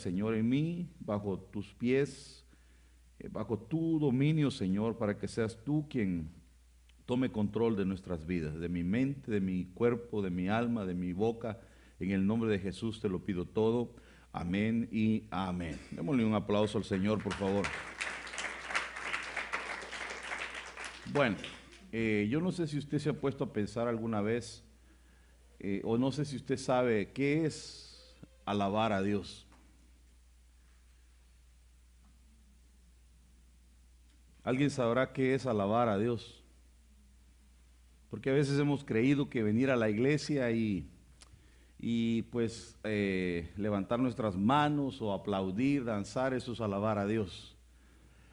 Señor, en mí, bajo tus pies, eh, bajo tu dominio, Señor, para que seas tú quien tome control de nuestras vidas, de mi mente, de mi cuerpo, de mi alma, de mi boca. En el nombre de Jesús te lo pido todo. Amén y amén. Démosle un aplauso al Señor, por favor. Bueno, eh, yo no sé si usted se ha puesto a pensar alguna vez, eh, o no sé si usted sabe qué es alabar a Dios. ¿Alguien sabrá qué es alabar a Dios? Porque a veces hemos creído que venir a la iglesia y, y pues eh, levantar nuestras manos o aplaudir, danzar, eso es alabar a Dios.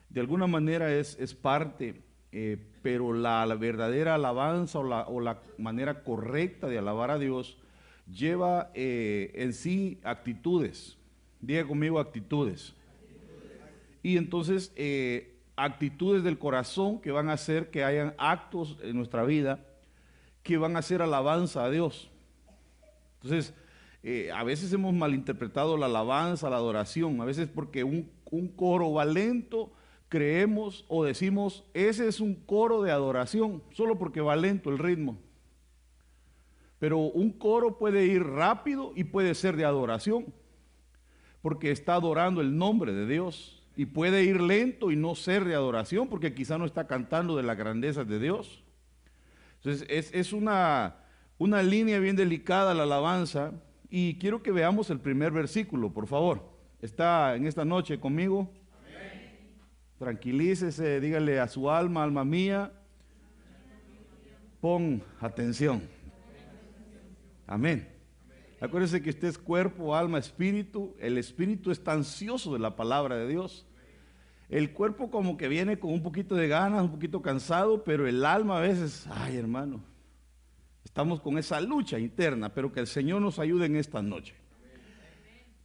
De alguna manera es, es parte eh, pero la, verdadera alabanza o la, manera correcta de alabar a Dios lleva eh, en sí actitudes. Diga conmigo actitudes. Y entonces actitudes del corazón que van a hacer que hayan actos en nuestra vida que van a hacer alabanza a Dios. Entonces, a veces hemos malinterpretado la alabanza, la adoración, a veces porque un, un coro va lento creemos o decimos, ese es un coro de adoración, solo porque va lento el ritmo. Pero un coro puede ir rápido y puede ser de adoración, porque está adorando el nombre de Dios. Y puede ir lento y no ser de adoración, porque quizá no está cantando de la grandeza de Dios. Entonces es, es una, una línea bien delicada la alabanza. Y quiero que veamos el primer versículo, por favor. ¿Está en esta noche conmigo? Tranquilícese, dígale a su alma, alma mía, pon atención. Amén. Acuérdese que usted es cuerpo, alma, espíritu. El espíritu está ansioso de la palabra de Dios. El cuerpo como que viene con un poquito de ganas, un poquito cansado, pero el alma a veces, ay hermano, estamos con esa lucha interna, pero que el Señor nos ayude en esta noche.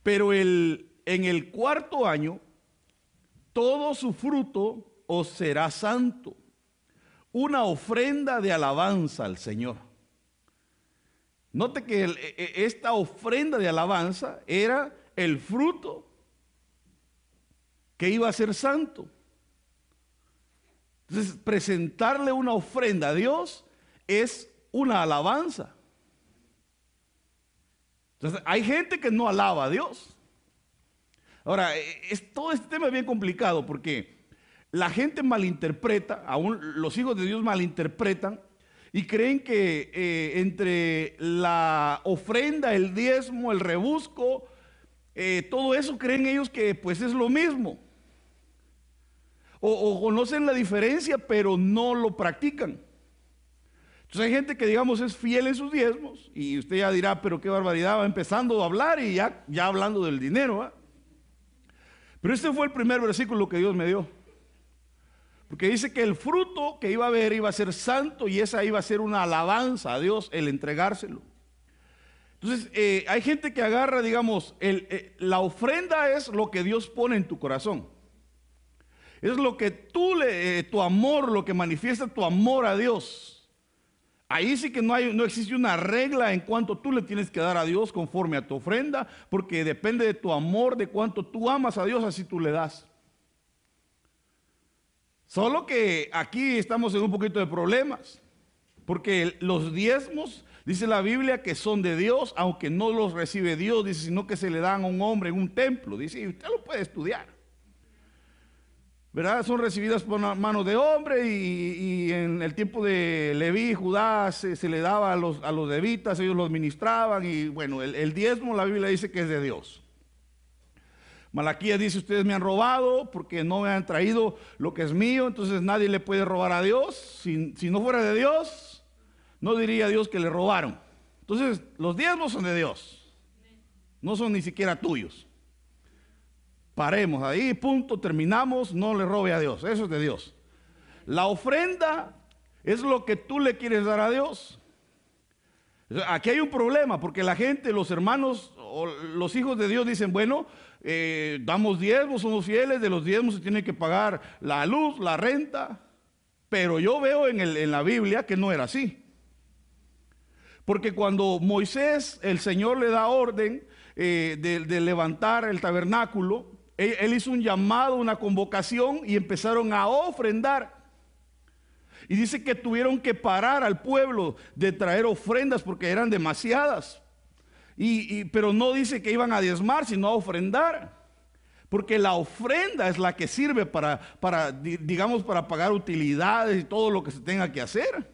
Pero el, en el cuarto año, todo su fruto os será santo, una ofrenda de alabanza al Señor. Note que e, e, esta ofrenda de alabanza era el fruto que iba a ser santo. Entonces, presentarle una ofrenda a Dios es una alabanza. Entonces, hay gente que no alaba a Dios. Ahora, e, es, todo este tema es bien complicado porque la gente malinterpreta, aún los hijos de Dios malinterpretan y creen que eh, entre la ofrenda, el diezmo, el rebusco, eh, todo eso creen ellos que pues es lo mismo. O, conocen la diferencia, pero no lo practican. Entonces hay gente que digamos es fiel en sus diezmos y usted ya dirá, pero qué barbaridad, va empezando a hablar y ya, ya hablando del dinero. Pero este fue el primer versículo que Dios me dio. Porque dice que el fruto que iba a haber iba a ser santo y esa iba a ser una alabanza a Dios, el entregárselo. Entonces, eh, hay gente que agarra, digamos, eh, la ofrenda es lo que Dios pone en tu corazón. Es lo que tú le, eh, tu amor, lo que manifiesta tu amor a Dios. Ahí sí que no, hay, no existe una regla en cuanto tú le tienes que dar a Dios conforme a tu ofrenda, porque depende de tu amor, de cuánto tú amas a Dios, así tú le das. Solo que aquí estamos en un poquito de problemas, porque los diezmos, dice la Biblia, que son de Dios, aunque no los recibe Dios, dice, sino que se le dan a un hombre en un templo. Dice, y usted lo puede estudiar. ¿verdad? Son recibidas por manos de hombre y, en el tiempo de Leví, Judá, se, le daba a los, a los levitas, ellos los ministraban y bueno, el, diezmo la Biblia dice que es de Dios. Malaquías dice, ustedes me han robado porque no me han traído lo que es mío, entonces nadie le puede robar a Dios. Si, si no fuera de Dios, no diría Dios que le robaron. Entonces, los diezmos son de Dios, no son ni siquiera tuyos. Paremos ahí, punto, terminamos, no le robe a Dios, eso es de Dios. La ofrenda es lo que tú le quieres dar a Dios. Aquí hay un problema, porque la gente, los hermanos o los hijos de Dios dicen, bueno, eh, damos diezmos, somos fieles, de los diezmos se tiene que pagar la luz, la renta, pero yo veo en, en la Biblia que no era así. Porque cuando Moisés, el Señor le da orden, eh, de, levantar el tabernáculo, él, hizo un llamado, una convocación y empezaron a ofrendar. Y dice que tuvieron que parar al pueblo de traer ofrendas porque eran demasiadas. Y, pero no dice que iban a diezmar, sino a ofrendar. Porque la ofrenda es la que sirve para, para, digamos, para pagar utilidades y todo lo que se tenga que hacer.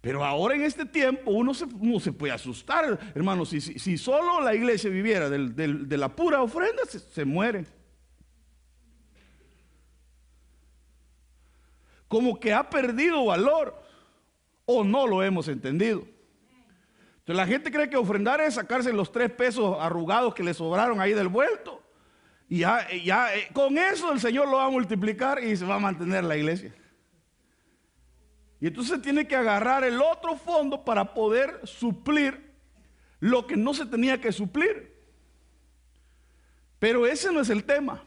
Pero ahora en este tiempo uno se, se puede asustar, hermano. Si, si, solo la iglesia viviera de la pura ofrenda, se, muere. Como que ha perdido valor o no lo hemos entendido. Entonces la gente cree que ofrendar es sacarse los tres pesos arrugados que le sobraron ahí del vuelto. Y ya, ya eh, con eso el Señor lo va a multiplicar y se va a mantener la iglesia. Y entonces tiene que agarrar el otro fondo para poder suplir lo que no se tenía que suplir. Pero ese no es el tema.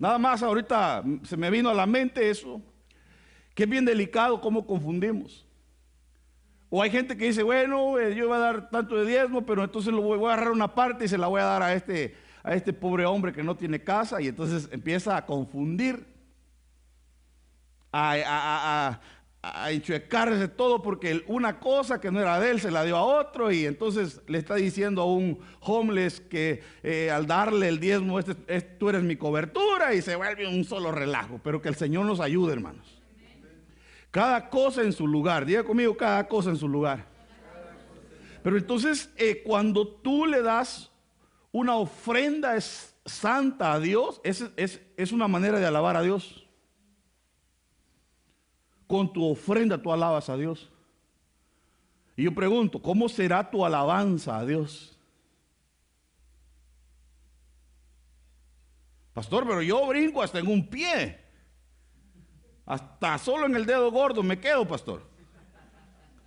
Nada más ahorita se me vino a la mente eso, que es bien delicado cómo confundimos. O hay gente que dice, bueno, eh, yo voy a dar tanto de diezmo, pero entonces lo voy, a agarrar una parte y se la voy a dar a este, a este pobre hombre que no tiene casa y entonces empieza a confundir, a, a enchuecarse todo porque una cosa que no era de él se la dio a otro y entonces le está diciendo a un homeless que eh, al darle el diezmo, este, tú eres mi cobertura y se vuelve un solo relajo, pero que el Señor nos ayude hermanos. Cada cosa en su lugar, diga conmigo cada cosa en su lugar. Pero entonces eh, cuando tú le das una ofrenda santa a Dios, es, es una manera de alabar a Dios con tu ofrenda tú alabas a Dios. Y yo pregunto, ¿cómo será tu alabanza a Dios? Pastor, pero yo brinco hasta en un pie. Hasta solo en el dedo gordo me quedo, pastor.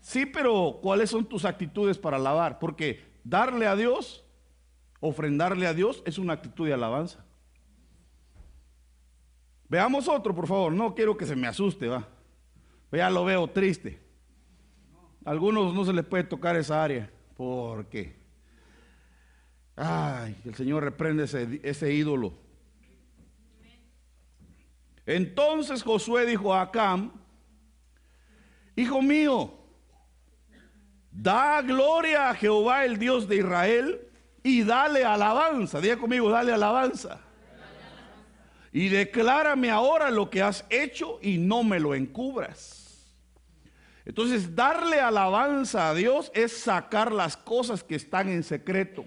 Sí, pero ¿cuáles son tus actitudes para alabar? Porque darle a Dios, ofrendarle a Dios, es una actitud de alabanza. Veamos otro, por favor. No quiero que se me asuste, va. Ya lo veo triste. A algunos no se les puede tocar esa área. ¿Por qué? Ay, el Señor reprende ese, ese ídolo. Entonces Josué dijo a Acam, Hijo mío, da gloria a Jehová el Dios de Israel y dale alabanza. Diga conmigo, dale alabanza. Y declárame ahora lo que has hecho y no me lo encubras. Entonces, darle alabanza a Dios es sacar las cosas que están en secreto.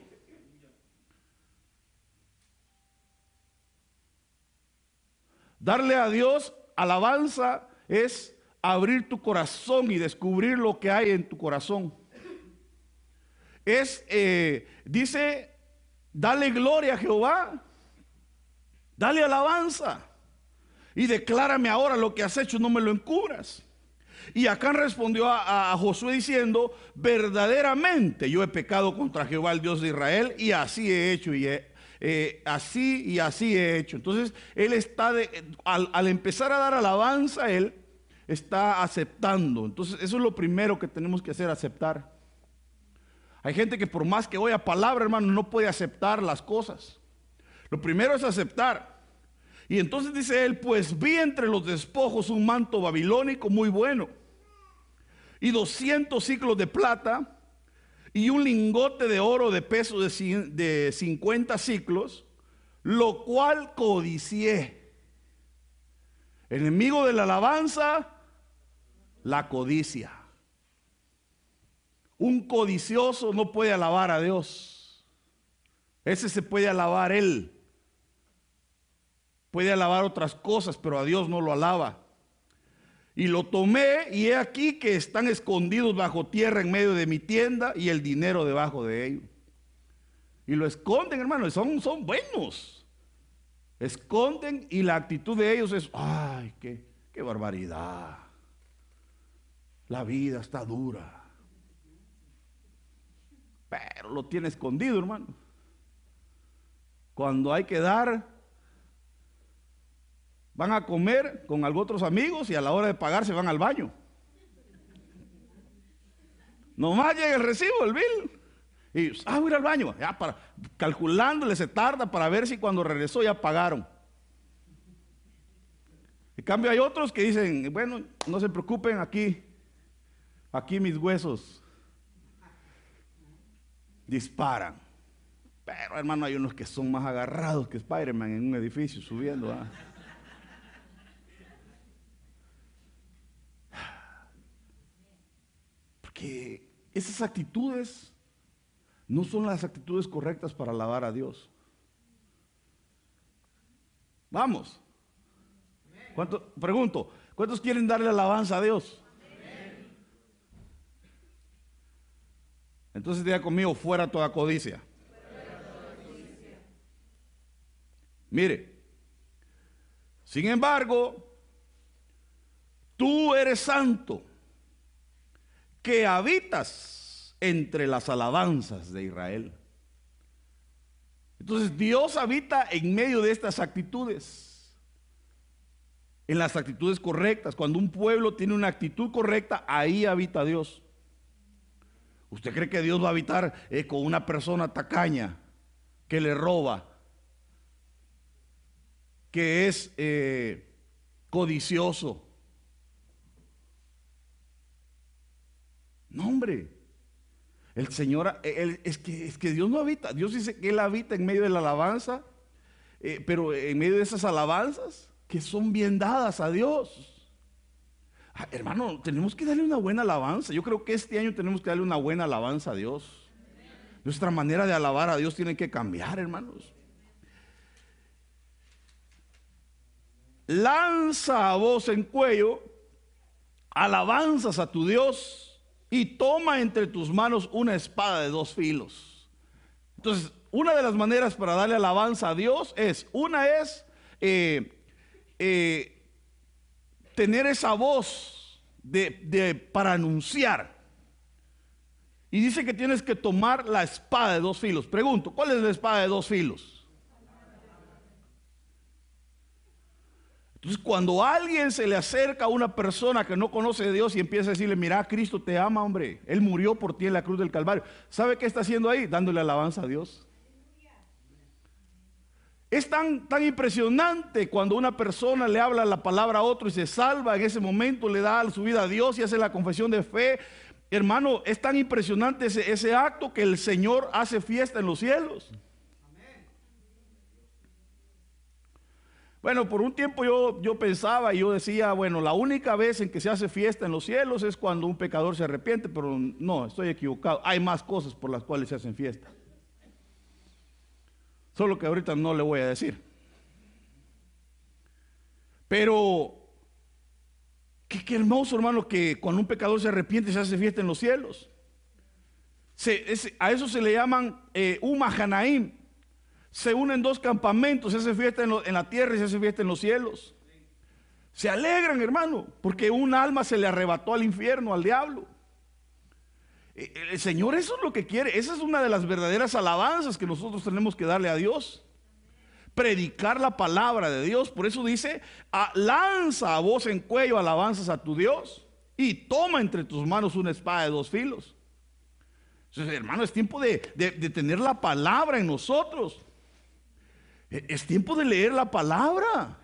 Darle a Dios alabanza es abrir tu corazón y descubrir lo que hay en tu corazón. Es, eh, dice, dale gloria a Jehová, dale alabanza y declárame ahora lo que has hecho, no me lo encubras. Y Acán respondió a, Josué diciendo, verdaderamente yo he pecado contra Jehová, el Dios de Israel, y así he hecho, y eh, así y así he hecho. Entonces, él está, al, empezar a dar alabanza, él está aceptando. Entonces, eso es lo primero que tenemos que hacer, aceptar. Hay gente que por más que oiga palabra, hermano, no puede aceptar las cosas. Lo primero es aceptar. Y entonces dice él, pues vi entre los despojos un manto babilónico muy bueno y 200 ciclos de plata y un lingote de oro de peso de 50 ciclos, lo cual codicié. Enemigo de la alabanza, la codicia. Un codicioso no puede alabar a Dios. Ese se puede alabar él. Puede alabar otras cosas, pero a Dios no lo alaba. Y lo tomé y he aquí que están escondidos bajo tierra en medio de mi tienda y el dinero debajo de ellos. Y lo esconden, hermano, son, son buenos. Esconden y la actitud de ellos es, ay, qué, qué barbaridad. La vida está dura. Pero lo tiene escondido, hermano. Cuando hay que dar, van a comer con otros amigos y a la hora de pagar se van al baño. Nomás llega el recibo, el bill. Y, ah, voy a ir al baño. Ya para, calculándole se tarda para ver si cuando regresó ya pagaron. En cambio hay otros que dicen, bueno, no se preocupen aquí, aquí mis huesos disparan. Pero hermano, hay unos que son más agarrados que Spider-Man en un edificio subiendo. ¿ah? Porque esas actitudes no son las actitudes correctas para alabar a Dios. Vamos. ¿Cuánto, pregunto, ¿cuántos quieren darle alabanza a Dios? Entonces diga conmigo, fuera toda codicia. Mire, sin embargo, tú eres santo, que habitas entre las alabanzas de Israel. Entonces Dios habita en medio de estas actitudes, en las actitudes correctas. Cuando un pueblo tiene una actitud correcta, ahí habita Dios. ¿Usted cree que Dios va a habitar eh, con una persona tacaña que le roba, que es eh, codicioso? No, hombre. El Señor, es, que, es que Dios no habita. Dios dice que Él habita en medio de la alabanza, eh, pero en medio de esas alabanzas que son bien dadas a Dios. Ah, hermano, tenemos que darle una buena alabanza. Yo creo que este año tenemos que darle una buena alabanza a Dios. Nuestra manera de alabar a Dios tiene que cambiar, hermanos. Lanza a voz en cuello alabanzas a tu Dios y toma entre tus manos una espada de dos filos. Entonces, una de las maneras para darle alabanza a Dios es, una es eh, eh, tener esa voz de, para anunciar. Y dice que tienes que tomar la espada de dos filos. Pregunto, ¿cuál es la espada de dos filos? Entonces, cuando alguien se le acerca a una persona que no conoce a Dios y empieza a decirle, mira, Cristo te ama, hombre, Él murió por ti en la cruz del Calvario. ¿Sabe qué está haciendo ahí? Dándole alabanza a Dios. Es tan, tan impresionante cuando una persona le habla la palabra a otro y se salva en ese momento, le da su vida a Dios y hace la confesión de fe. Hermano, es tan impresionante ese, ese acto que el Señor hace fiesta en los cielos. Bueno, por un tiempo yo, yo pensaba y yo decía, bueno, la única vez en que se hace fiesta en los cielos es cuando un pecador se arrepiente, pero no, estoy equivocado. Hay más cosas por las cuales se hacen fiesta. Solo que ahorita no le voy a decir. Pero, qué, hermoso hermano que cuando un pecador se arrepiente se hace fiesta en los cielos. a eso se le llaman eh, Umahanaim. Se unen dos campamentos, se hace fiesta en, la tierra y se hace fiesta en los cielos. Se alegran, hermano, porque un alma se le arrebató al infierno, al diablo. Eh, el Señor eso es lo que quiere. Esa es una de las verdaderas alabanzas que nosotros tenemos que darle a Dios. Predicar la palabra de Dios. Por eso dice, ah, lanza a voz en cuello alabanzas a tu Dios y toma entre tus manos una espada de dos filos. Entonces, hermano, es tiempo de tener la palabra en nosotros. E, es tiempo de leer la palabra.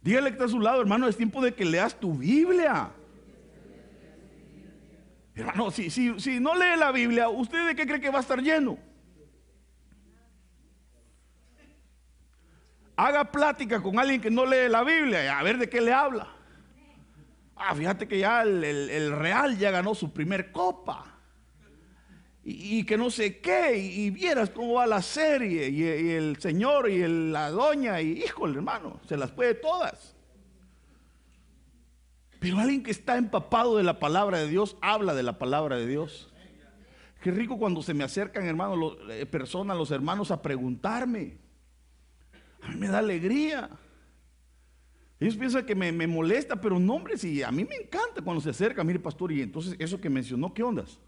Dígale que está a su lado, hermano, es tiempo de que leas tu Biblia. Hermano, si, si, si no lee la Biblia, ¿usted de qué cree que va a estar lleno? Haga plática con alguien que no lee la Biblia, a ver de qué le habla. Ah, fíjate que ya el, Real ya ganó su primer copa. Y, que no sé qué, y, vieras cómo va la serie, y, el señor y la doña, y híjole hermano, se las puede todas. Pero alguien que está empapado de la palabra de Dios habla de la palabra de Dios. Qué rico cuando se me acercan, hermanos, eh, personas, los hermanos a preguntarme. A mí me da alegría. Ellos piensan que me, molesta, pero no, hombre, sí, a mí me encanta cuando se acerca, mire, pastor, y entonces eso que mencionó, ¿qué ondas?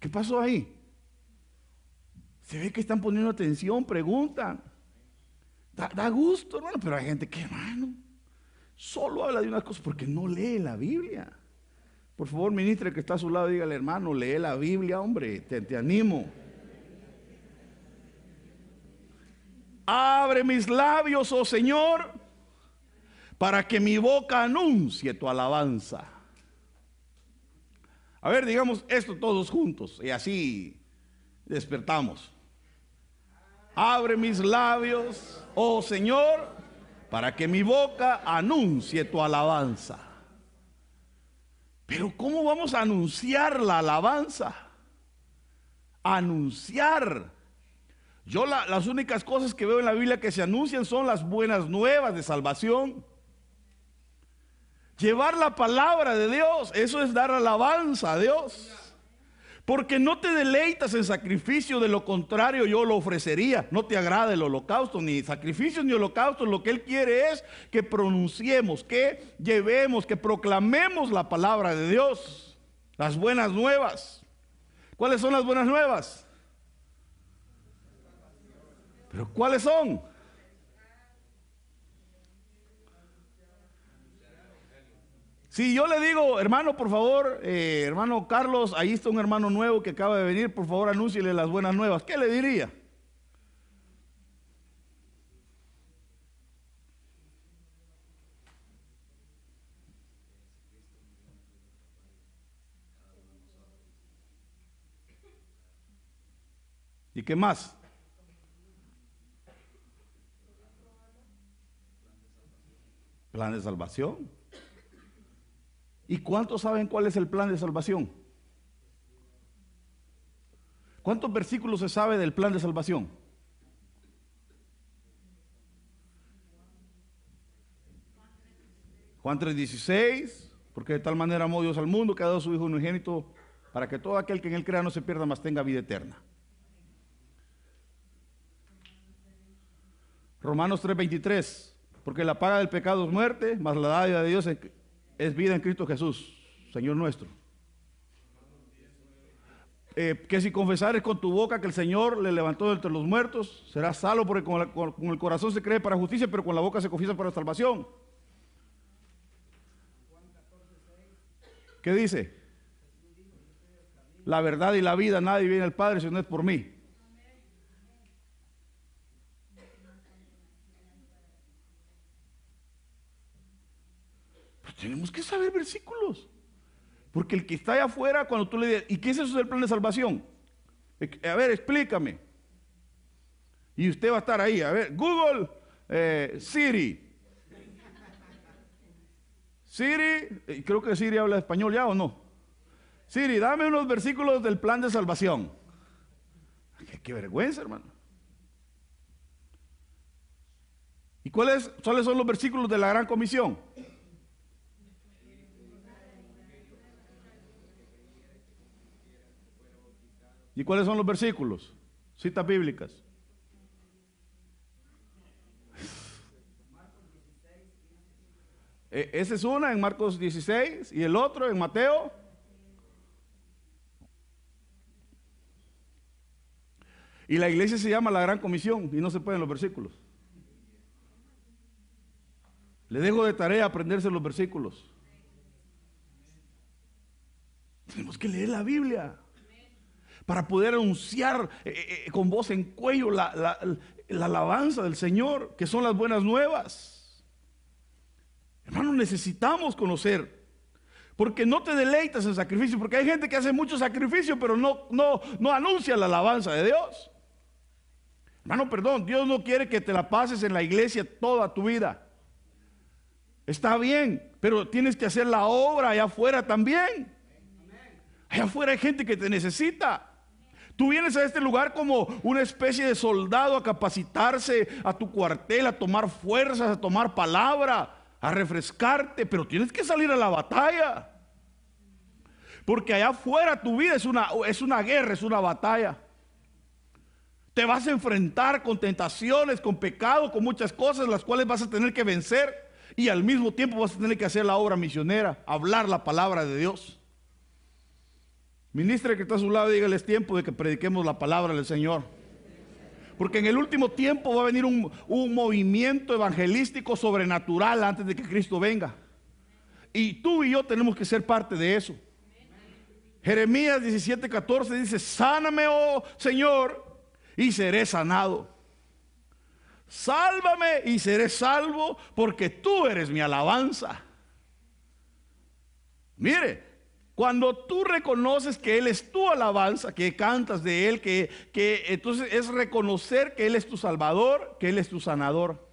¿Qué pasó ahí? Se ve que están poniendo atención, preguntan. Da, gusto, hermano, pero hay gente que, hermano, solo habla de unas cosas porque no lee la Biblia. Por favor, ministre que está a su lado, dígale, hermano, lee la Biblia, hombre, te animo. Abre mis labios, oh Señor, para que mi boca anuncie tu alabanza. A ver, digamos esto todos juntos y así despertamos. Abre mis labios, oh Señor, para que mi boca anuncie tu alabanza. Pero ¿cómo vamos a anunciar la alabanza? Anunciar. Yo las únicas cosas que veo en la Biblia que se anuncian son las buenas nuevas de salvación. Llevar la palabra de Dios, eso es dar alabanza a Dios. Porque no te deleitas en sacrificio, de lo contrario yo lo ofrecería. No te agrada el holocausto, ni sacrificio ni holocausto. Lo que Él quiere es que pronunciemos, que llevemos, que proclamemos la palabra de Dios. Las buenas nuevas. ¿Cuáles son las buenas nuevas? Pero ¿cuáles son? Si yo le digo, hermano, por favor, eh, hermano Carlos, ahí está un hermano nuevo que acaba de venir, por favor, anúnciele las buenas nuevas, ¿qué le diría? ¿Y qué más? Plan de salvación. ¿Y cuántos saben cuál es el plan de salvación? ¿Cuántos versículos se sabe del plan de salvación? Juan 3:16, porque de tal manera amó Dios al mundo que ha dado su Hijo unigénito para que todo aquel que en él crea no se pierda, mas tenga vida eterna. Romanos 3:23, porque la paga del pecado es muerte, mas la dádiva de Dios es es vida en Cristo Jesús, Señor nuestro. Eh, que si confesares con tu boca que el Señor le levantó entre los muertos, serás salvo porque con, el corazón se cree para justicia, pero con la boca se confiesa para salvación. ¿Qué dice? La verdad y la vida, nadie viene al Padre si no es por mí. Tenemos que saber versículos. Porque el que está allá afuera, cuando tú le dices, ¿y qué es eso del plan de salvación? A ver, explícame. Y usted va a estar ahí. A ver, Google, eh, Siri. Siri, creo que Siri habla español ya o no. Siri, dame unos versículos del plan de salvación. Qué, qué vergüenza, hermano. ¿Y cuáles, cuáles son los versículos de la gran comisión? ¿Y cuáles son los versículos? Citas bíblicas. E, esa es una en Marcos 16 y el otro en Mateo. Y la iglesia se llama la Gran Comisión y no se pueden los versículos. Le dejo de tarea aprenderse los versículos. Tenemos que leer la Biblia para poder anunciar eh, eh, eh, con voz en cuello la, alabanza del Señor, que son las buenas nuevas. Hermano, necesitamos conocer. Porque no te deleitas en sacrificio, porque hay gente que hace mucho sacrificio, pero no, no, no anuncia la alabanza de Dios. Hermano, perdón, Dios no quiere que te la pases en la iglesia toda tu vida. Está bien, pero tienes que hacer la obra allá afuera también. Allá afuera hay gente que te necesita. Tú vienes a este lugar como una especie de soldado a capacitarse a tu cuartel, a tomar fuerzas, a tomar palabra, a refrescarte, pero tienes que salir a la batalla. Porque allá afuera tu vida es una, es una guerra, es una batalla. Te vas a enfrentar con tentaciones, con pecado, con muchas cosas, las cuales vas a tener que vencer. Y al mismo tiempo vas a tener que hacer la obra misionera, hablar la palabra de Dios. Ministre que está a su lado, dígale es tiempo de que prediquemos la palabra del Señor. Porque en el último tiempo va a venir un, un, movimiento evangelístico sobrenatural antes de que Cristo venga. Y tú y yo tenemos que ser parte de eso. Jeremías 17, 14 dice, sáname, oh Señor, y seré sanado. Sálvame y seré salvo, porque tú eres mi alabanza. Mire, cuando tú reconoces que Él es tu alabanza, que cantas de Él, que, que entonces es reconocer que Él es tu salvador, que Él es tu sanador.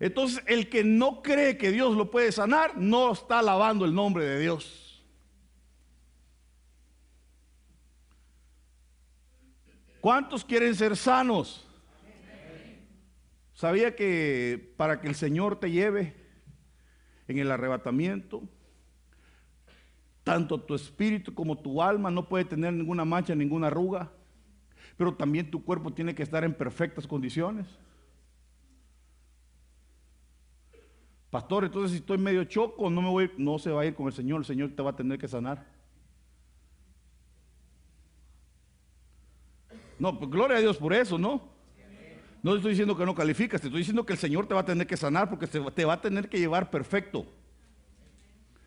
Entonces el que no cree que Dios lo puede sanar, no está alabando el nombre de Dios. ¿Cuántos quieren ser sanos? ¿Sabía que para que el Señor te lleve en el arrebatamiento, tanto tu espíritu como tu alma no puede tener ninguna mancha, ninguna arruga, pero también tu cuerpo tiene que estar en perfectas condiciones? Pastor, entonces si estoy medio choco, no me voy, no se va a ir con el Señor, el Señor te va a tener que sanar. No, pues gloria a Dios por eso, ¿no? No te estoy diciendo que no calificas, te estoy diciendo que el Señor te va a tener que sanar porque te va a tener que llevar perfecto.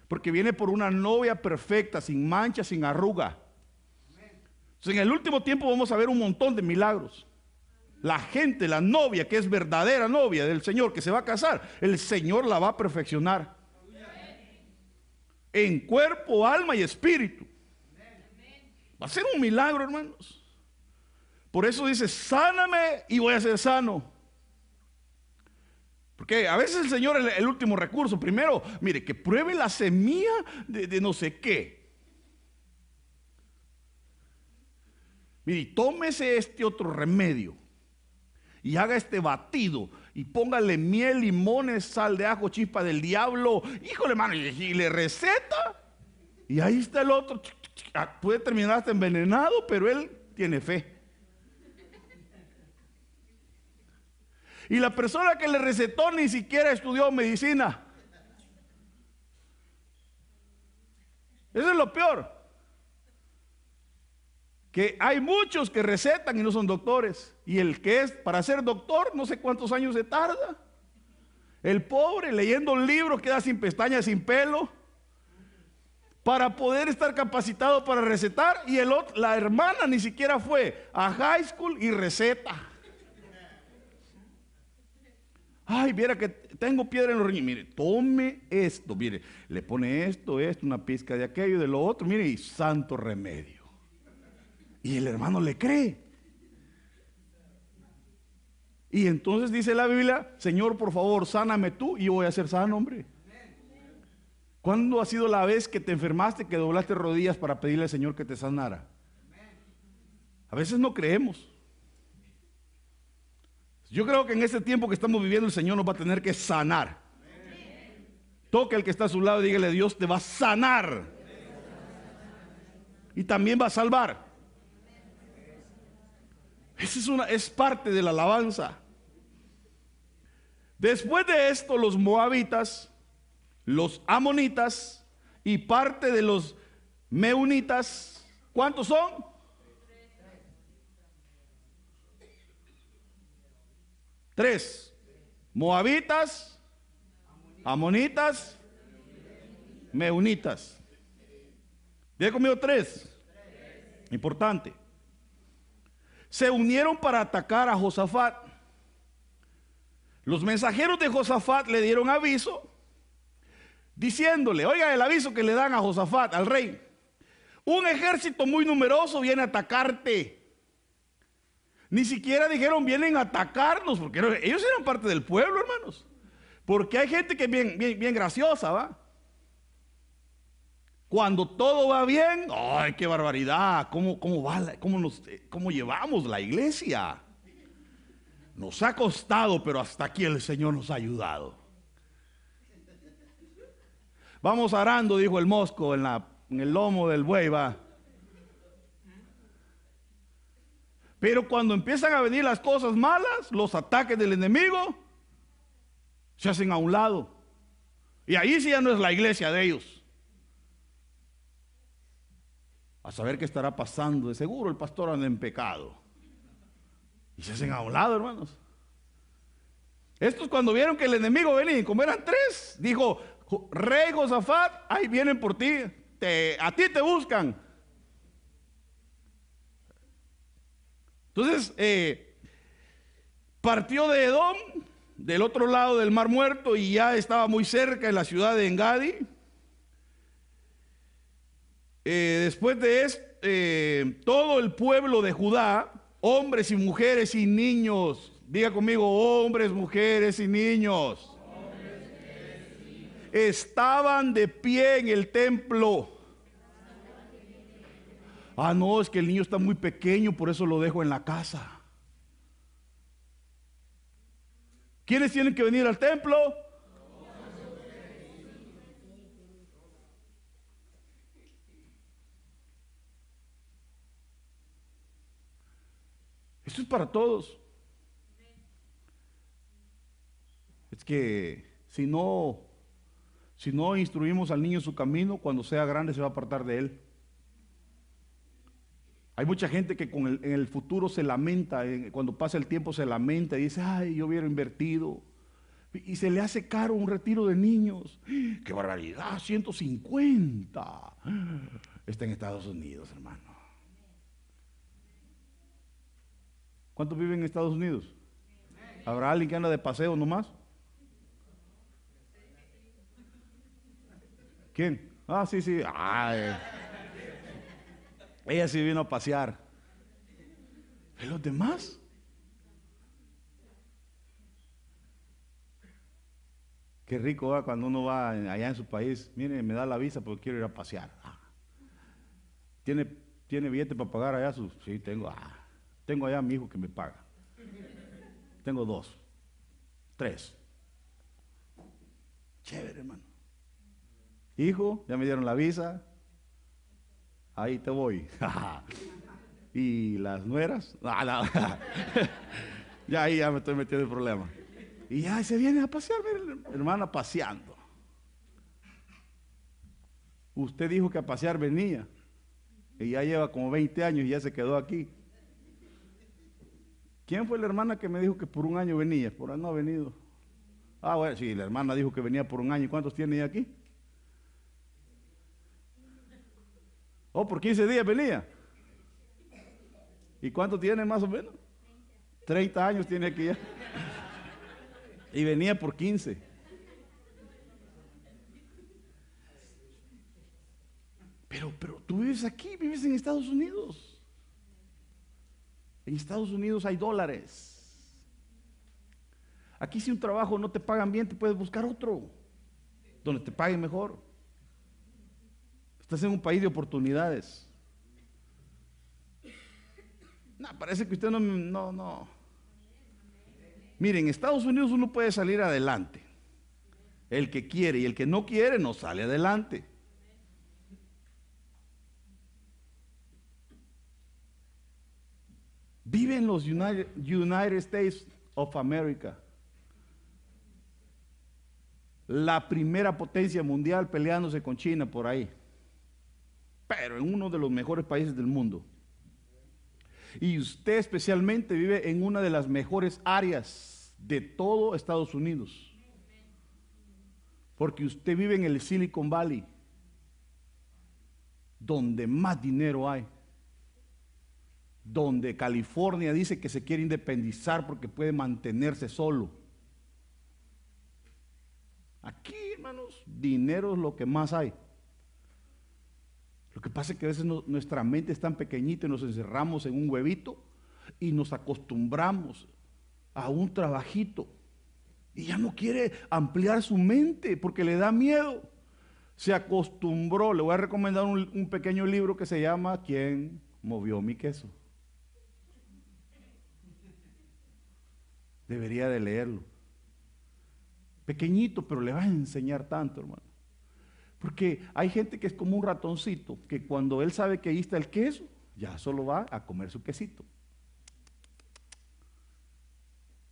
Porque viene por una novia perfecta, sin mancha, sin arruga. Entonces, en el último tiempo vamos a ver un montón de milagros. La gente, la novia que es verdadera novia del Señor, que se va a casar, el Señor la va a perfeccionar. En cuerpo, alma y espíritu. Va a ser un milagro, hermanos. Por eso dice, sáname y voy a ser sano. Porque a veces el Señor es el, último recurso. Primero, mire, que pruebe la semilla de, no sé qué. Mire, tómese este otro remedio y haga este batido y póngale miel, limones, sal de ajo, chispa del diablo. Híjole, hermano, y, le receta. Y ahí está el otro. Ah, puede terminar hasta envenenado, pero él tiene fe. Y la persona que le recetó ni siquiera estudió medicina. Eso es lo peor. Que hay muchos que recetan y no son doctores. Y el que es para ser doctor, no sé cuántos años se tarda. El pobre leyendo un libro queda sin pestañas, sin pelo. Para poder estar capacitado para recetar. Y el la hermana ni siquiera fue a high school y receta. Ay, viera que tengo piedra en los riñones. Mire, tome esto. Mire, le pone esto, esto, una pizca de aquello, de lo otro. Mire, y santo remedio. Y el hermano le cree. Y entonces dice la Biblia, Señor, por favor, sáname tú y yo voy a ser sano, hombre. ¿Cuándo ha sido la vez que te enfermaste, que doblaste rodillas para pedirle al Señor que te sanara? A veces no creemos. Yo creo que en este tiempo que estamos viviendo el Señor nos va a tener que sanar. Toque al que está a su lado y dígale, Dios te va a sanar. Y también va a salvar. Esa es, una, es parte de la alabanza. Después de esto, los moabitas, los amonitas y parte de los meunitas, ¿cuántos son? Tres. Moabitas, amonitas, meunitas. Diga conmigo tres. Importante. Se unieron para atacar a Josafat. Los mensajeros de Josafat le dieron aviso diciéndole, oiga el aviso que le dan a Josafat, al rey. Un ejército muy numeroso viene a atacarte. Ni siquiera dijeron vienen a atacarnos, porque ellos eran parte del pueblo, hermanos. Porque hay gente que es bien, bien, bien graciosa, ¿va? Cuando todo va bien, ¡ay, qué barbaridad! ¿Cómo, cómo, va cómo, nos, ¿Cómo llevamos la iglesia? Nos ha costado, pero hasta aquí el Señor nos ha ayudado. Vamos arando, dijo el mosco en, la, en el lomo del buey, va. Pero cuando empiezan a venir las cosas malas, los ataques del enemigo, se hacen a un lado. Y ahí sí ya no es la iglesia de ellos. A saber qué estará pasando. De seguro el pastor anda en pecado. Y se hacen a un lado, hermanos. Estos cuando vieron que el enemigo venía, como eran tres, dijo, rey Josafat, ahí vienen por ti. a ti te buscan. Entonces, eh, partió de Edom, del otro lado del Mar Muerto, y ya estaba muy cerca en la ciudad de Engadi. Eh, después de esto, eh, todo el pueblo de Judá, hombres y mujeres y niños, diga conmigo, hombres, mujeres y niños, estaban de pie en el templo. Ah, no, es que el niño está muy pequeño, por eso lo dejo en la casa. ¿Quiénes tienen que venir al templo? Esto es para todos. Es que si no, si no instruimos al niño en su camino, cuando sea grande se va a apartar de él. Hay mucha gente que en el futuro se lamenta, cuando pasa el tiempo se lamenta y dice, ay, yo hubiera invertido. Y se le hace caro un retiro de niños. ¡Qué barbaridad! 150. Está en Estados Unidos, hermano. ¿Cuántos viven en Estados Unidos? ¿Habrá alguien que anda de paseo nomás? ¿Quién? Ah, sí, sí. Ella sí vino a pasear. ¿Y los demás? Qué rico va cuando uno va allá en su país. Mire, me da la visa porque quiero ir a pasear. Ah. ¿Tiene, ¿Tiene billete para pagar allá? Sí, tengo. Ah. Tengo allá a mi hijo que me paga. Tengo dos. Tres. Chévere, hermano. Hijo, ya me dieron la visa ahí te voy. y las nueras, ah, ya ahí ya me estoy metiendo en problema. Y ya se viene a pasear, hermana, paseando. Usted dijo que a pasear venía. Y ya lleva como 20 años y ya se quedó aquí. ¿Quién fue la hermana que me dijo que por un año venía? Por ahí no ha venido. Ah, bueno, sí, la hermana dijo que venía por un año. ¿Cuántos tiene aquí? Oh, por 15 días venía. ¿Y cuánto tiene más o menos? 30 años tiene aquí ya. Y venía por 15. Pero, pero tú vives aquí, vives en Estados Unidos. En Estados Unidos hay dólares. Aquí si un trabajo no te pagan bien, te puedes buscar otro, donde te paguen mejor. Estás en un país de oportunidades. No, parece que usted no, no, no. Miren, en Estados Unidos uno puede salir adelante. El que quiere y el que no quiere no sale adelante. Vive en los United, United States of America. La primera potencia mundial peleándose con China por ahí pero en uno de los mejores países del mundo. Y usted especialmente vive en una de las mejores áreas de todo Estados Unidos. Porque usted vive en el Silicon Valley, donde más dinero hay. Donde California dice que se quiere independizar porque puede mantenerse solo. Aquí, hermanos, dinero es lo que más hay. Lo que pasa es que a veces nuestra mente es tan pequeñita y nos encerramos en un huevito y nos acostumbramos a un trabajito. Y ya no quiere ampliar su mente porque le da miedo. Se acostumbró. Le voy a recomendar un, un pequeño libro que se llama ¿Quién movió mi queso? Debería de leerlo. Pequeñito, pero le va a enseñar tanto, hermano. Porque hay gente que es como un ratoncito, que cuando él sabe que ahí está el queso, ya solo va a comer su quesito.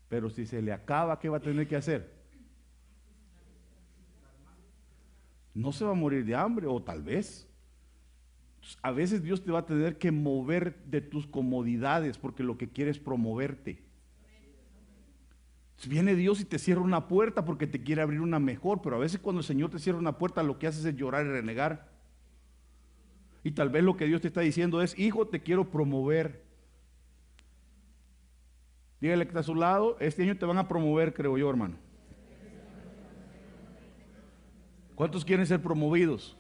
Pero si se le acaba, ¿qué va a tener que hacer? No se va a morir de hambre, o tal vez. A veces Dios te va a tener que mover de tus comodidades porque lo que quiere es promoverte. Viene Dios y te cierra una puerta porque te quiere abrir una mejor, pero a veces cuando el Señor te cierra una puerta lo que hace es llorar y renegar. Y tal vez lo que Dios te está diciendo es, hijo, te quiero promover. Dígale que está a su lado, este año te van a promover, creo yo, hermano. ¿Cuántos quieren ser promovidos?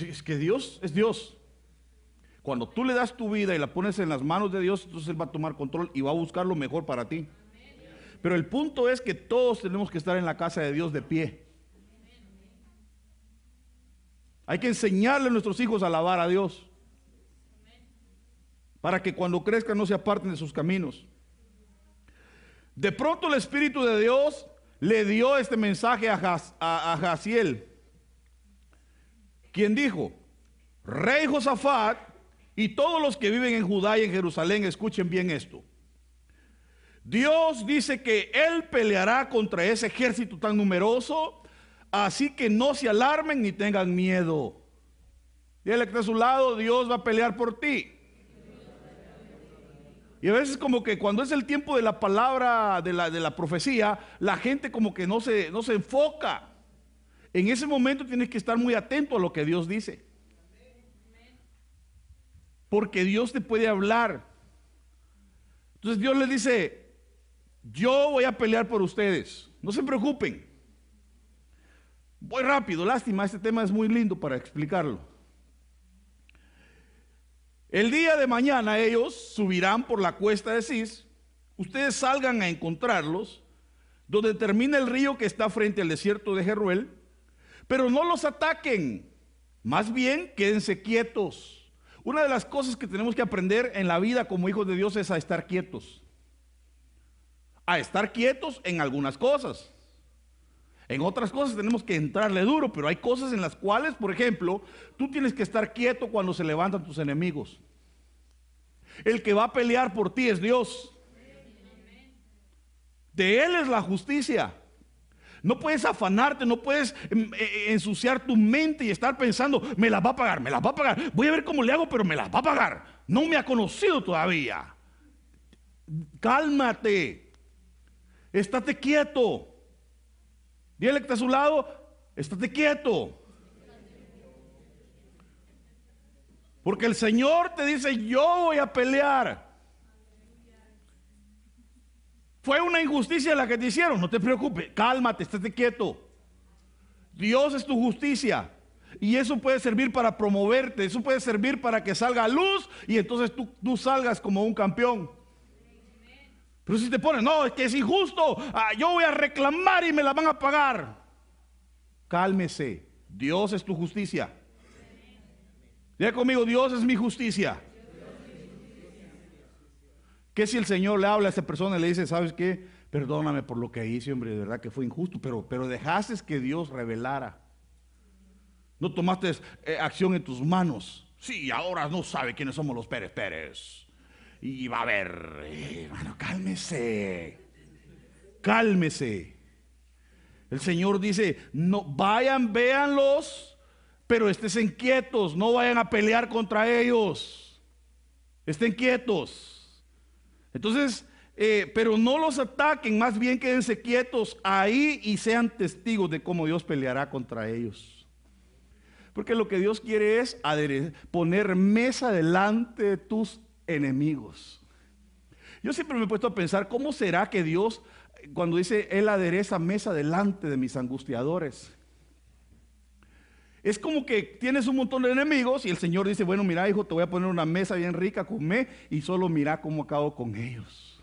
Es que Dios es Dios. Cuando tú le das tu vida y la pones en las manos de Dios, entonces Él va a tomar control y va a buscar lo mejor para ti. Pero el punto es que todos tenemos que estar en la casa de Dios de pie. Hay que enseñarle a nuestros hijos a alabar a Dios. Para que cuando crezcan no se aparten de sus caminos. De pronto el Espíritu de Dios le dio este mensaje a, a, Jaciel, quien dijo, Rey Josafat y todos los que viven en Judá y en Jerusalén, escuchen bien esto. Dios dice que Él peleará contra ese ejército tan numeroso, así que no se alarmen ni tengan miedo. Dile que está a su lado, Dios va a pelear por ti. Y a veces como que cuando es el tiempo de la palabra, de la, de la profecía, la gente como que no se, no se enfoca. En ese momento tienes que estar muy atento a lo que Dios dice. Porque Dios te puede hablar. Entonces Dios le dice, yo voy a pelear por ustedes. No se preocupen. Voy rápido, lástima, este tema es muy lindo para explicarlo. El día de mañana ellos subirán por la cuesta de Cis. Ustedes salgan a encontrarlos, donde termina el río que está frente al desierto de Jeruel, pero no los ataquen. Más bien, quédense quietos. Una de las cosas que tenemos que aprender en la vida como hijos de Dios es a estar quietos. A estar quietos en algunas cosas. En otras cosas tenemos que entrarle duro, pero hay cosas en las cuales, por ejemplo, tú tienes que estar quieto cuando se levantan tus enemigos. El que va a pelear por ti es Dios. De Él es la justicia. No puedes afanarte, no puedes em, e, e, ensuciar tu mente y estar pensando, me las va a pagar, me las va a pagar. Voy a ver cómo le hago, pero me las va a pagar. No me ha conocido todavía. Cálmate. Estate quieto. Dile que está a su lado, estate quieto. Porque el Señor te dice, yo voy a pelear. Fue una injusticia la que te hicieron, no te preocupes, cálmate, estate quieto. Dios es tu justicia. Y eso puede servir para promoverte, eso puede servir para que salga luz y entonces tú, salgas como un campeón. Pero si te pones, no, es que es injusto, ah, yo voy a reclamar y me la van a pagar. Cálmese, Dios es tu justicia. Diga conmigo, Dios es mi justicia. ¿Qué si el Señor le habla a esa persona y le dice, ¿sabes qué? Perdóname por lo que hice, hombre, de verdad que fue injusto, pero, pero dejaste que Dios revelara. No tomaste eh, acción en tus manos. Sí, ahora no sabe quiénes somos los Pérez Pérez. Y va a ver, eh, hermano, cálmese. Cálmese. El Señor dice, no vayan, véanlos, pero estén quietos, no vayan a pelear contra ellos. Estén quietos. Entonces, eh, pero no los ataquen, más bien quédense quietos ahí y sean testigos de cómo Dios peleará contra ellos. Porque lo que Dios quiere es poner mesa delante de tus enemigos. Yo siempre me he puesto a pensar, ¿cómo será que Dios, cuando dice, Él adereza mesa delante de mis angustiadores? Es como que tienes un montón de enemigos y el Señor dice, bueno, mira hijo, te voy a poner una mesa bien rica, come y solo mira cómo acabo con ellos.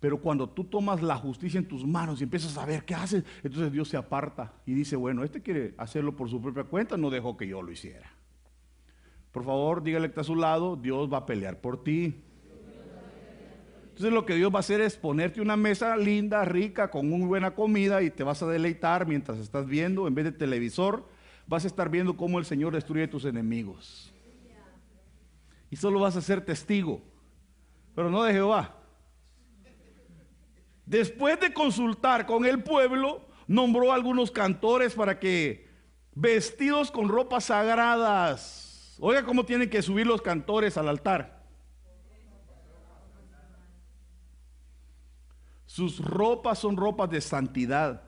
Pero cuando tú tomas la justicia en tus manos y empiezas a ver qué haces, entonces Dios se aparta y dice, bueno, este quiere hacerlo por su propia cuenta, no dejó que yo lo hiciera. Por favor, dígale que está a su lado, Dios va a pelear por ti. Entonces lo que Dios va a hacer es ponerte una mesa linda, rica, con muy buena comida y te vas a deleitar mientras estás viendo, en vez de televisor, vas a estar viendo cómo el Señor destruye tus enemigos. Y solo vas a ser testigo, pero no de Jehová. Después de consultar con el pueblo, nombró a algunos cantores para que, vestidos con ropas sagradas, oiga cómo tienen que subir los cantores al altar Sus ropas son ropas de santidad.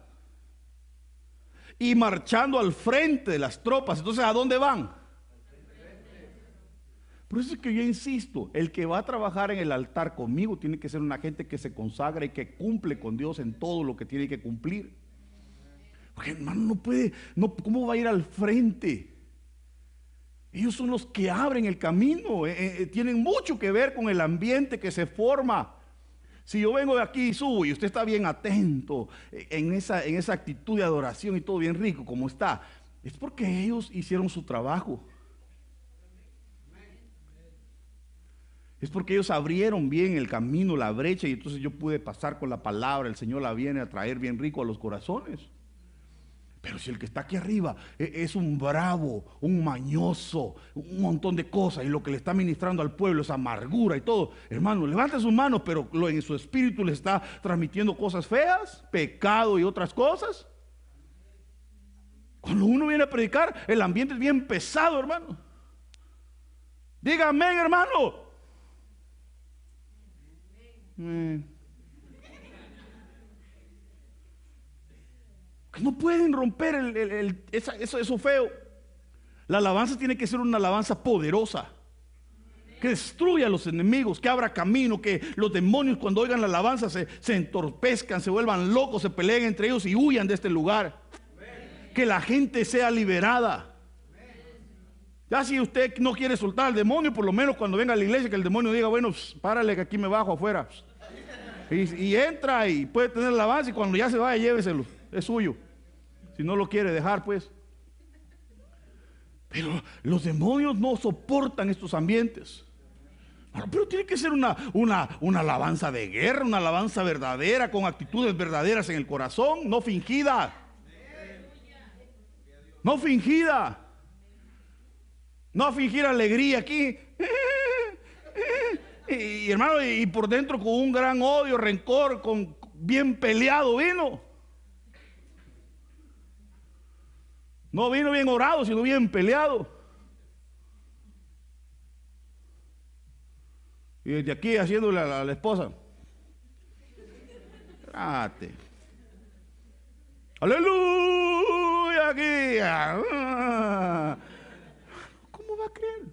Y marchando al frente de las tropas. Entonces, ¿a dónde van? Por eso es que yo insisto, el que va a trabajar en el altar conmigo tiene que ser una gente que se consagra y que cumple con Dios en todo lo que tiene que cumplir. Porque hermano no puede, no, ¿cómo va a ir al frente? Ellos son los que abren el camino, eh, eh, eh, tienen mucho que ver con el ambiente que se forma. Si yo vengo de aquí y subo y usted está bien atento en esa, en esa actitud de adoración y todo bien rico como está, es porque ellos hicieron su trabajo. Es porque ellos abrieron bien el camino, la brecha, y entonces yo pude pasar con la palabra. El Señor la viene a traer bien rico a los corazones. Pero si el que está aquí arriba e, es un bravo, un mañoso, un montón de cosas, y lo que le está ministrando al pueblo es amargura y todo, hermano, levante sus manos, pero lo en su espíritu le está transmitiendo cosas feas, pecado y otras cosas. Cuando uno viene a predicar, el ambiente es bien pesado, hermano. Dígame, hermano. Mm. No pueden romper el, eso, eso feo. La alabanza tiene que ser una alabanza poderosa. Que destruya a los enemigos, que abra camino, que los demonios cuando oigan la alabanza se, se entorpezcan, se vuelvan locos, se peleen entre ellos y huyan de este lugar. Que la gente sea liberada. Ya si usted no quiere soltar al demonio, por lo menos cuando venga a la iglesia, que el demonio diga, bueno, párale que aquí me bajo afuera. Y, entra y puede tener la base y cuando ya se vaya, lléveselo. Es suyo. Si no lo quiere dejar, pues. Pero los demonios no soportan estos ambientes. Pero tiene que ser una, una, una alabanza de guerra, una alabanza verdadera, con actitudes verdaderas en el corazón, no fingida. No fingida. No fingir alegría aquí. Y, hermano, y, por dentro con un gran odio, rencor, con bien peleado vino. No vino bien orado, sino bien peleado. Y desde aquí haciéndole a la, esposa. Aleluya aquí. Ah. ¿Cómo va a creer?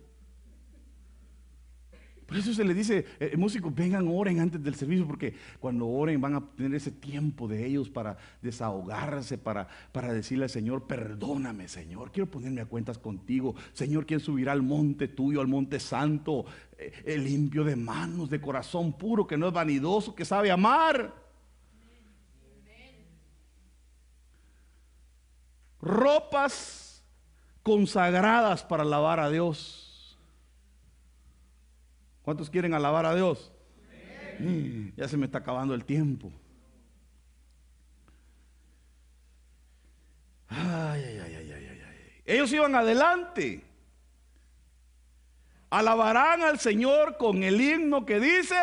Por eso se le dice, eh, músicos, vengan, oren antes del servicio, porque cuando oren van a tener ese tiempo de ellos para desahogarse, para, para decirle al Señor, perdóname, Señor, quiero ponerme a cuentas contigo. Señor, ¿quién subirá al monte tuyo, al monte santo, eh, el limpio de manos, de corazón puro, que no es vanidoso, que sabe amar? Ropas consagradas para alabar a Dios ¿Cuántos quieren alabar a Dios? Mm, ya se me está acabando el tiempo. Ay, ay, ay, ay, ay, ay. Ellos iban adelante. Alabarán al Señor con el himno que dice.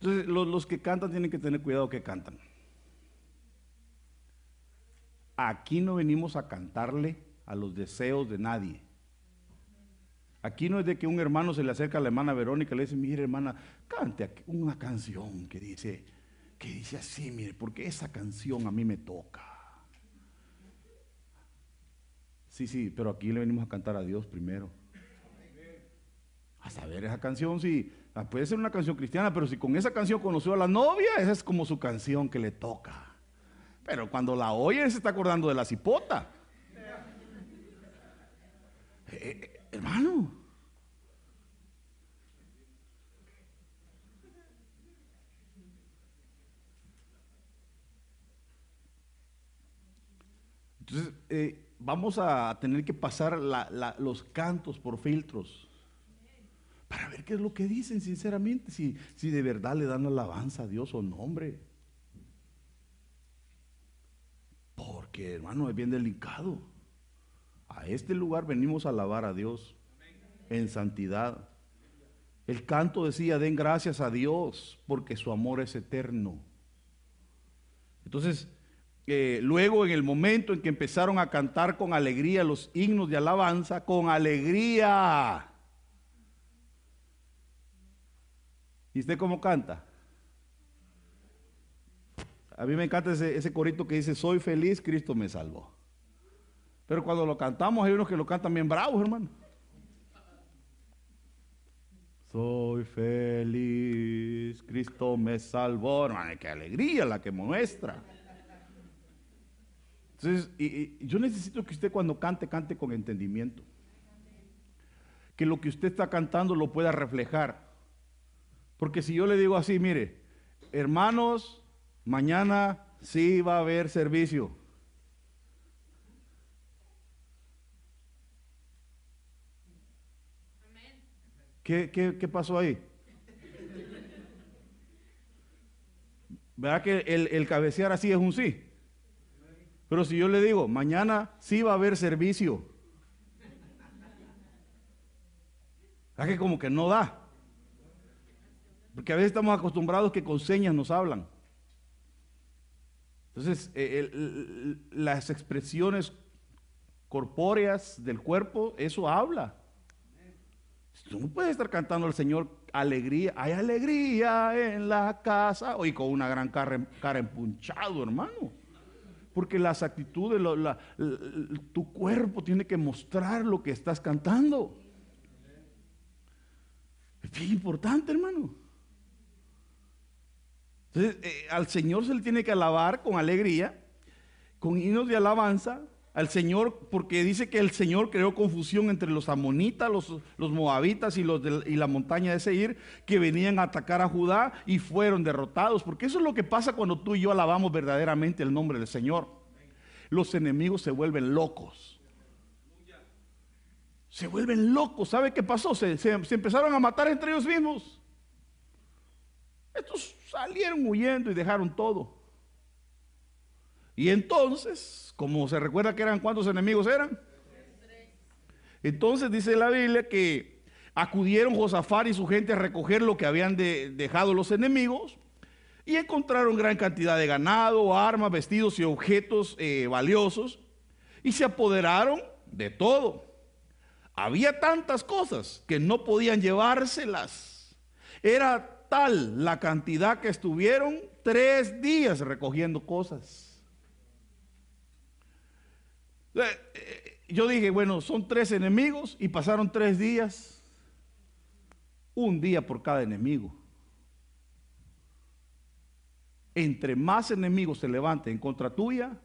Entonces, los, los que cantan tienen que tener cuidado que cantan. Aquí no venimos a cantarle a los deseos de nadie. Aquí no es de que un hermano se le acerca a la hermana Verónica y le dice, mire hermana, cante una canción que dice, que dice así, mire, porque esa canción a mí me toca. Sí, sí, pero aquí le venimos a cantar a Dios primero. A saber esa canción, sí, ah, puede ser una canción cristiana, pero si con esa canción conoció a la novia, esa es como su canción que le toca. Pero cuando la oye se está acordando de la cipota. Eh, eh, hermano. Entonces, eh, vamos a tener que pasar los cantos por filtros para ver qué es lo que dicen sinceramente, si, si de verdad le dan alabanza a Dios o no, hombre. Porque hermano es bien delicado. A este lugar venimos a alabar a Dios en santidad. El canto decía, den gracias a Dios porque su amor es eterno. Entonces, eh, luego en el momento en que empezaron a cantar con alegría los himnos de alabanza, con alegría. ¿Y usted cómo canta? A mí me encanta ese, ese corito que dice, soy feliz, Cristo me salvó. Pero cuando lo cantamos hay unos que lo cantan bien bravos, hermano. Soy feliz, Cristo me salvó. Hermano, qué alegría la que muestra. Entonces, y, yo necesito que usted cuando cante, cante con entendimiento. Que lo que usted está cantando lo pueda reflejar. Porque si yo le digo así, mire, hermanos, mañana sí va a haber servicio. ¿Qué, qué, pasó ahí? ¿Verdad que el, el cabecear así es un sí? Pero si yo le digo, mañana sí va a haber servicio. ¿verdad que como que no da? Porque a veces estamos acostumbrados que con señas nos hablan. Entonces, eh, las expresiones corpóreas del cuerpo, eso habla. Tú no puedes estar cantando al Señor alegría. Hay alegría en la casa. Oye, con una gran cara, cara empunchado, hermano. Porque las actitudes, tu cuerpo tiene que mostrar lo que estás cantando. Es bien importante, hermano. Entonces, eh, al Señor se le tiene que alabar con alegría, con himnos de alabanza, al Señor, porque dice que el Señor creó confusión entre los amonitas, los, los moabitas y, los y la montaña de Seir, que venían a atacar a Judá y fueron derrotados. Porque eso es lo que pasa cuando tú y yo alabamos verdaderamente el nombre del Señor. Los enemigos se vuelven locos. Se vuelven locos. ¿Sabe qué pasó? Se, se empezaron a matar entre ellos mismos. Estos salieron huyendo y dejaron todo. Y entonces, como se recuerda que eran cuántos enemigos eran, entonces dice la Biblia que acudieron Josafat y su gente a recoger lo que habían dejado los enemigos y encontraron gran cantidad de ganado, armas, vestidos y objetos eh, valiosos y se apoderaron de todo. Había tantas cosas que no podían llevárselas. Era tal la cantidad que estuvieron tres días recogiendo cosas. Eh, yo dije, bueno, son tres enemigos y pasaron tres días. Un día por cada enemigo. Entre más enemigos se levanten en contra tuya,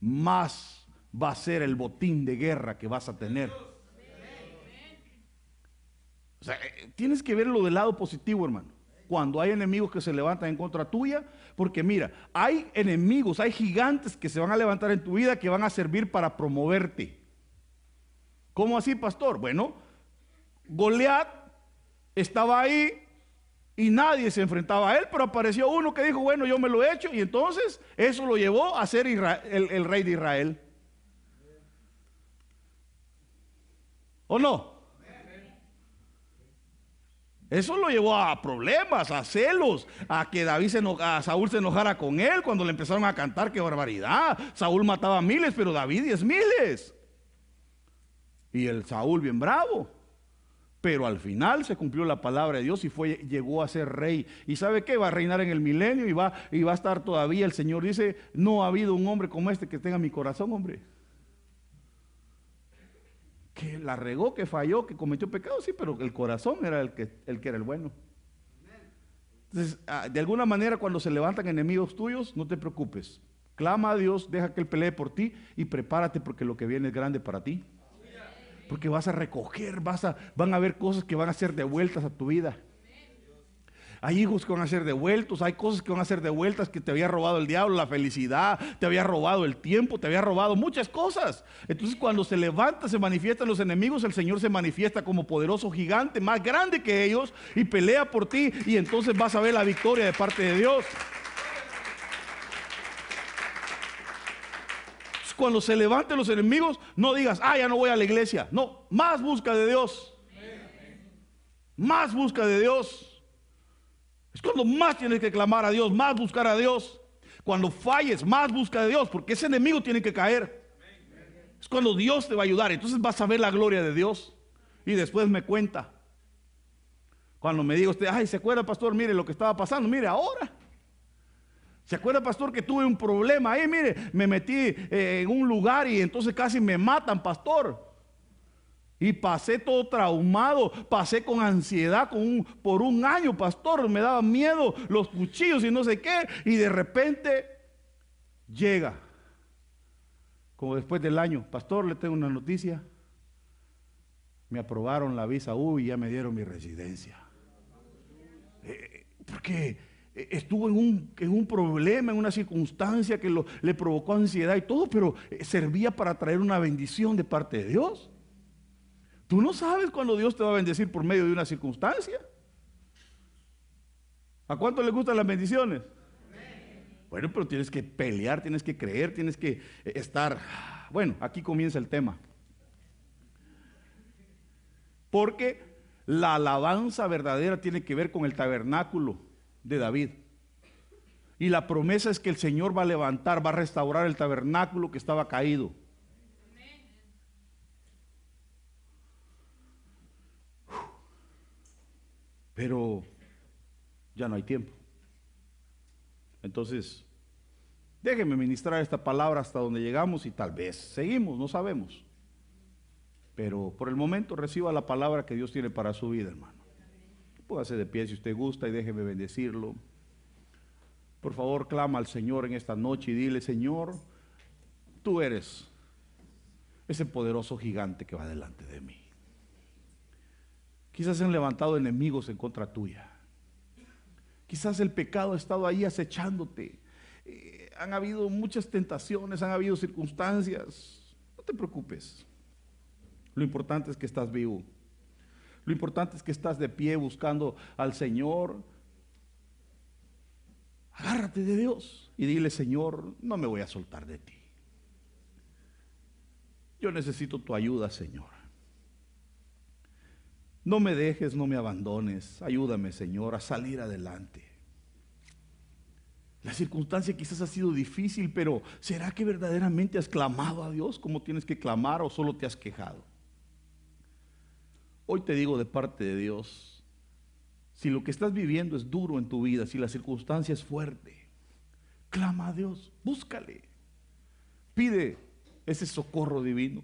más va a ser el botín de guerra que vas a tener. O sea, eh, tienes que verlo del lado positivo, hermano cuando hay enemigos que se levantan en contra tuya, porque mira, hay enemigos, hay gigantes que se van a levantar en tu vida que van a servir para promoverte. ¿Cómo así, pastor? Bueno, Goliat estaba ahí y nadie se enfrentaba a él, pero apareció uno que dijo, bueno, yo me lo he hecho, y entonces eso lo llevó a ser el rey de Israel. ¿O no? Eso lo llevó a problemas, a celos, a que David se a Saúl se enojara con él cuando le empezaron a cantar, qué barbaridad. Saúl mataba miles, pero David diez miles. Y el Saúl bien bravo. Pero al final se cumplió la palabra de Dios y fue, llegó a ser rey. ¿Y sabe qué? Va a reinar en el milenio y va, y va a estar todavía. El Señor dice, no ha habido un hombre como este que tenga mi corazón, hombre que la regó, que falló, que cometió pecado, sí, pero el corazón era el que, el que era el bueno. Entonces, ah, de alguna manera, cuando se levantan enemigos tuyos, no te preocupes. Clama a Dios, deja que Él pelee por ti y prepárate porque lo que viene es grande para ti. Porque vas a recoger, vas a, van a haber cosas que van a ser devueltas a tu vida. Hay hijos que van a ser devueltos, hay cosas que van a ser devueltas que te había robado el diablo, la felicidad, te había robado el tiempo, te había robado muchas cosas. Entonces cuando se levanta, se manifiestan los enemigos, el Señor se manifiesta como poderoso gigante, más grande que ellos, y pelea por ti, y entonces vas a ver la victoria de parte de Dios. Cuando se levanten los enemigos, no digas, ah, ya no voy a la iglesia. No, más busca de Dios. Más busca de Dios. Cuando más tienes que clamar a Dios, más buscar a Dios. Cuando falles, más busca de Dios, porque ese enemigo tiene que caer. Es cuando Dios te va a ayudar. Entonces vas a ver la gloria de Dios. Y después me cuenta. Cuando me diga usted, ay, ¿se acuerda, pastor? Mire lo que estaba pasando. Mire, ahora. ¿Se acuerda, pastor, que tuve un problema? Ahí, mire, me metí eh, en un lugar y entonces casi me matan, pastor. Y pasé todo traumado, pasé con ansiedad con por un año, pastor. Me daba miedo los cuchillos y no sé qué. Y de repente llega, como después del año, pastor, le tengo una noticia. Me aprobaron la visa U y ya me dieron mi residencia. Eh, porque estuvo en un, en un, problema, en una circunstancia que le provocó ansiedad y todo, pero servía para traer una bendición de parte de Dios. Tú no sabes cuándo Dios te va a bendecir por medio de una circunstancia. ¿A cuánto le gustan las bendiciones? Bueno, pero tienes que pelear, tienes que creer, tienes que eh, estar... Bueno, aquí comienza el tema. Porque la alabanza verdadera tiene que ver con el tabernáculo de David. Y la promesa es que el Señor va a levantar, va a restaurar el tabernáculo que estaba caído. Pero ya no hay tiempo. Entonces, déjenme ministrar esta palabra hasta donde llegamos y tal vez seguimos, no sabemos. Pero por el momento reciba la palabra que Dios tiene para su vida, hermano. Póngase de pie si usted gusta y déjeme bendecirlo. Por favor, clama al Señor en esta noche y dile, Señor, tú eres ese poderoso gigante que va delante de mí. Quizás se han levantado enemigos en contra tuya. Quizás el pecado ha estado ahí acechándote. Eh, han habido muchas tentaciones, han habido circunstancias. No te preocupes. Lo importante es que estás vivo. Lo importante es que estás de pie buscando al Señor. Agárrate de Dios y dile, Señor, no me voy a soltar de ti. Yo necesito tu ayuda, Señor. No me dejes, no me abandones. Ayúdame, Señor, a salir adelante. La circunstancia quizás ha sido difícil, pero ¿será que verdaderamente has clamado a Dios como tienes que clamar o solo te has quejado? Hoy te digo de parte de Dios, si lo que estás viviendo es duro en tu vida, si la circunstancia es fuerte, clama a Dios, búscale, pide ese socorro divino.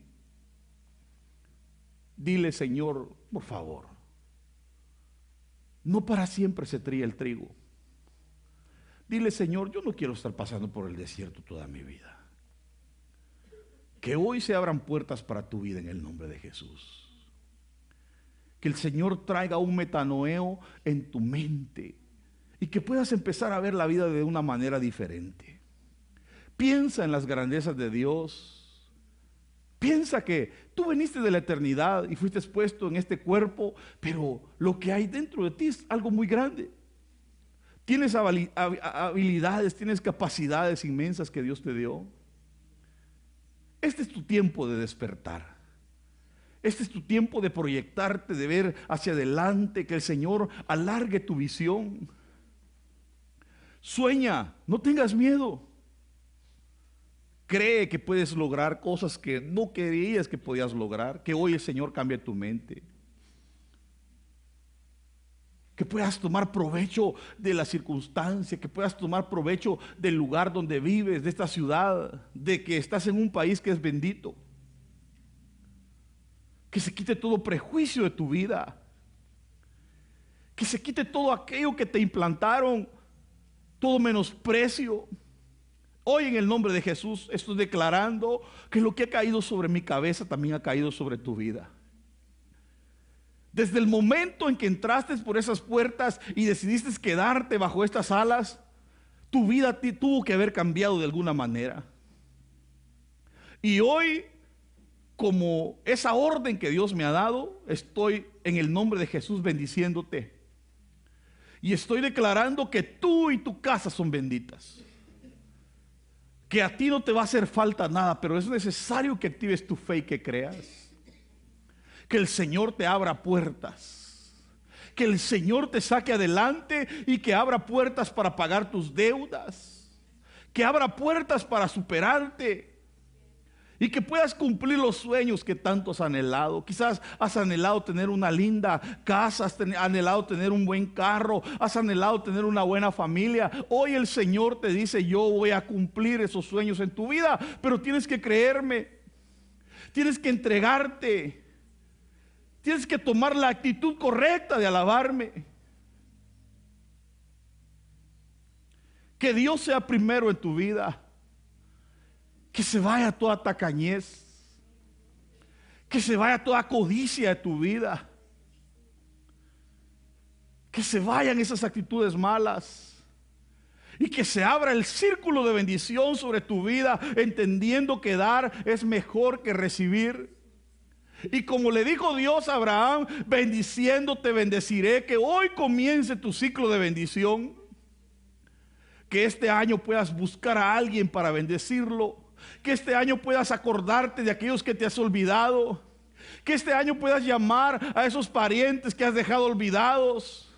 Dile, Señor, por favor, no para siempre se tría el trigo. Dile, Señor, yo no quiero estar pasando por el desierto toda mi vida. Que hoy se abran puertas para tu vida en el nombre de Jesús. Que el Señor traiga un metanoeo en tu mente y que puedas empezar a ver la vida de una manera diferente. Piensa en las grandezas de Dios Piensa que tú viniste de la eternidad y fuiste expuesto en este cuerpo, pero lo que hay dentro de ti es algo muy grande. Tienes habilidades, tienes capacidades inmensas que Dios te dio. Este es tu tiempo de despertar. Este es tu tiempo de proyectarte, de ver hacia adelante, que el Señor alargue tu visión. Sueña, no tengas miedo. Cree que puedes lograr cosas que no querías que podías lograr. Que hoy el Señor cambie tu mente. Que puedas tomar provecho de la circunstancia, que puedas tomar provecho del lugar donde vives, de esta ciudad, de que estás en un país que es bendito. Que se quite todo prejuicio de tu vida. Que se quite todo aquello que te implantaron, todo menosprecio Hoy en el nombre de Jesús estoy declarando que lo que ha caído sobre mi cabeza también ha caído sobre tu vida. Desde el momento en que entraste por esas puertas y decidiste quedarte bajo estas alas, tu vida tuvo que haber cambiado de alguna manera. Y hoy, como esa orden que Dios me ha dado, estoy en el nombre de Jesús bendiciéndote. Y estoy declarando que tú y tu casa son benditas que a ti no te va a hacer falta nada, pero es necesario que actives tu fe y que creas. Que el Señor te abra puertas. Que el Señor te saque adelante y que abra puertas para pagar tus deudas que abra puertas para superarte y que puedas cumplir los sueños que tanto has anhelado. Quizás has anhelado tener una linda casa, has anhelado tener un buen carro, has anhelado tener una buena familia. Hoy el Señor te dice, yo voy a cumplir esos sueños en tu vida, pero tienes que creerme, tienes que entregarte, tienes que tomar la actitud correcta de alabarme. Que Dios sea primero en tu vida. Que se vaya toda tacañez. Que se vaya toda codicia de tu vida. Que se vayan esas actitudes malas. Y que se abra el círculo de bendición sobre tu vida, entendiendo que dar es mejor que recibir. Y como le dijo Dios a Abraham, bendiciéndote bendeciré, que hoy comience tu ciclo de bendición. Que este año puedas buscar a alguien para bendecirlo. Que este año puedas acordarte de aquellos que te has olvidado. Que este año puedas llamar a esos parientes que has dejado olvidados.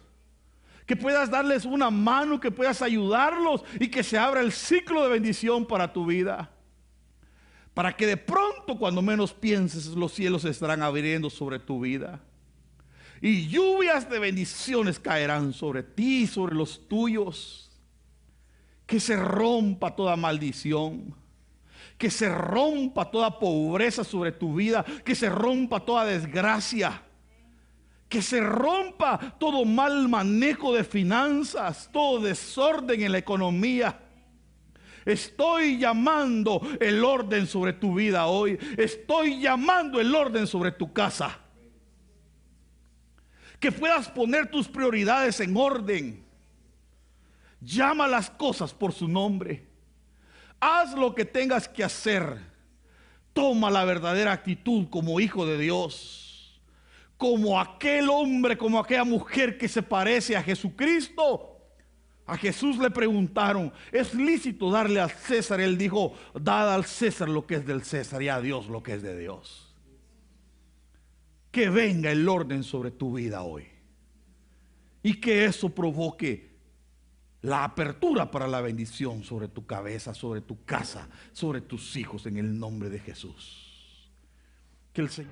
Que puedas darles una mano, que puedas ayudarlos y que se abra el ciclo de bendición para tu vida. Para que de pronto, cuando menos pienses, los cielos estarán abriendo sobre tu vida. Y lluvias de bendiciones caerán sobre ti sobre los tuyos que se rompa toda maldición, que se rompa toda pobreza sobre tu vida, que se rompa toda desgracia, que se rompa todo mal manejo de finanzas, todo desorden en la economía. Estoy llamando el orden sobre tu vida hoy. Estoy llamando el orden sobre tu casa. Que puedas poner tus prioridades en orden Llama las cosas por su nombre. Haz lo que tengas que hacer. Toma la verdadera actitud como hijo de Dios. Como aquel hombre, como aquella mujer que se parece a Jesucristo. A Jesús le preguntaron, ¿es lícito darle al César? Él dijo, dad al César lo que es del César y a Dios lo que es de Dios. Que venga el orden sobre tu vida hoy. Y que eso provoque la apertura para la bendición sobre tu cabeza, sobre tu casa, sobre tus hijos, en el nombre de Jesús. Que el Señor.